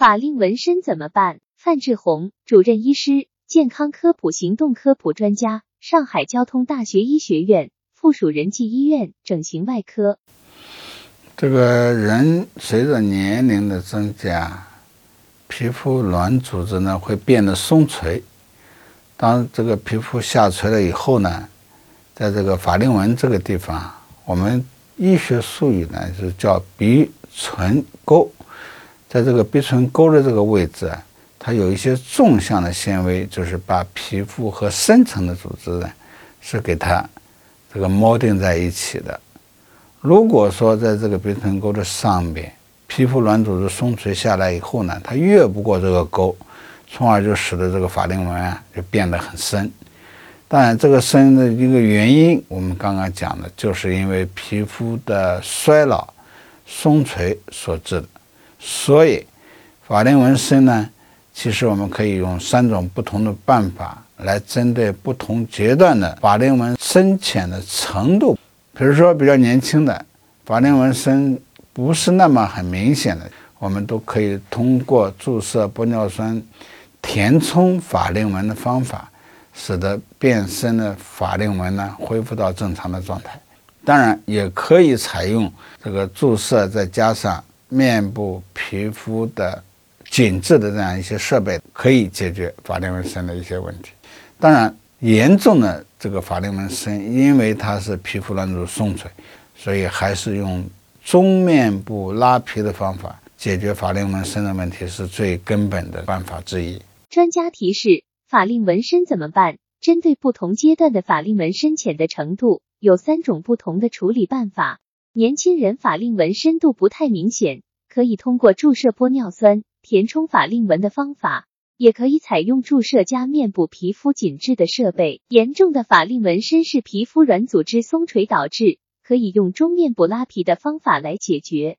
法令纹身怎么办？范志红，主任医师，健康科普行动科普专家，上海交通大学医学院附属仁济医院整形外科。这个人随着年龄的增加，皮肤软组织呢会变得松垂。当这个皮肤下垂了以后呢，在这个法令纹这个地方，我们医学术语呢是叫鼻唇沟。在这个鼻唇沟的这个位置啊，它有一些纵向的纤维，就是把皮肤和深层的组织呢，是给它这个锚定在一起的。如果说在这个鼻唇沟的上面，皮肤软组织松垂下来以后呢，它越不过这个沟，从而就使得这个法令纹啊就变得很深。当然，这个深的一个原因，我们刚刚讲的，就是因为皮肤的衰老、松垂所致的。所以，法令纹深呢，其实我们可以用三种不同的办法来针对不同阶段的法令纹深浅的程度。比如说，比较年轻的法令纹深不是那么很明显的，我们都可以通过注射玻尿酸填充法令纹的方法，使得变深的法令纹呢恢复到正常的状态。当然，也可以采用这个注射，再加上。面部皮肤的紧致的这样一些设备，可以解决法令纹深的一些问题。当然，严重的这个法令纹深，因为它是皮肤软组织松垂，所以还是用中面部拉皮的方法解决法令纹深的问题，是最根本的办法之一。专家提示：法令纹深怎么办？针对不同阶段的法令纹深浅的程度，有三种不同的处理办法。年轻人法令纹深度不太明显，可以通过注射玻尿酸填充法令纹的方法，也可以采用注射加面部皮肤紧致的设备。严重的法令纹深是皮肤软组织松垂导致，可以用中面部拉皮的方法来解决。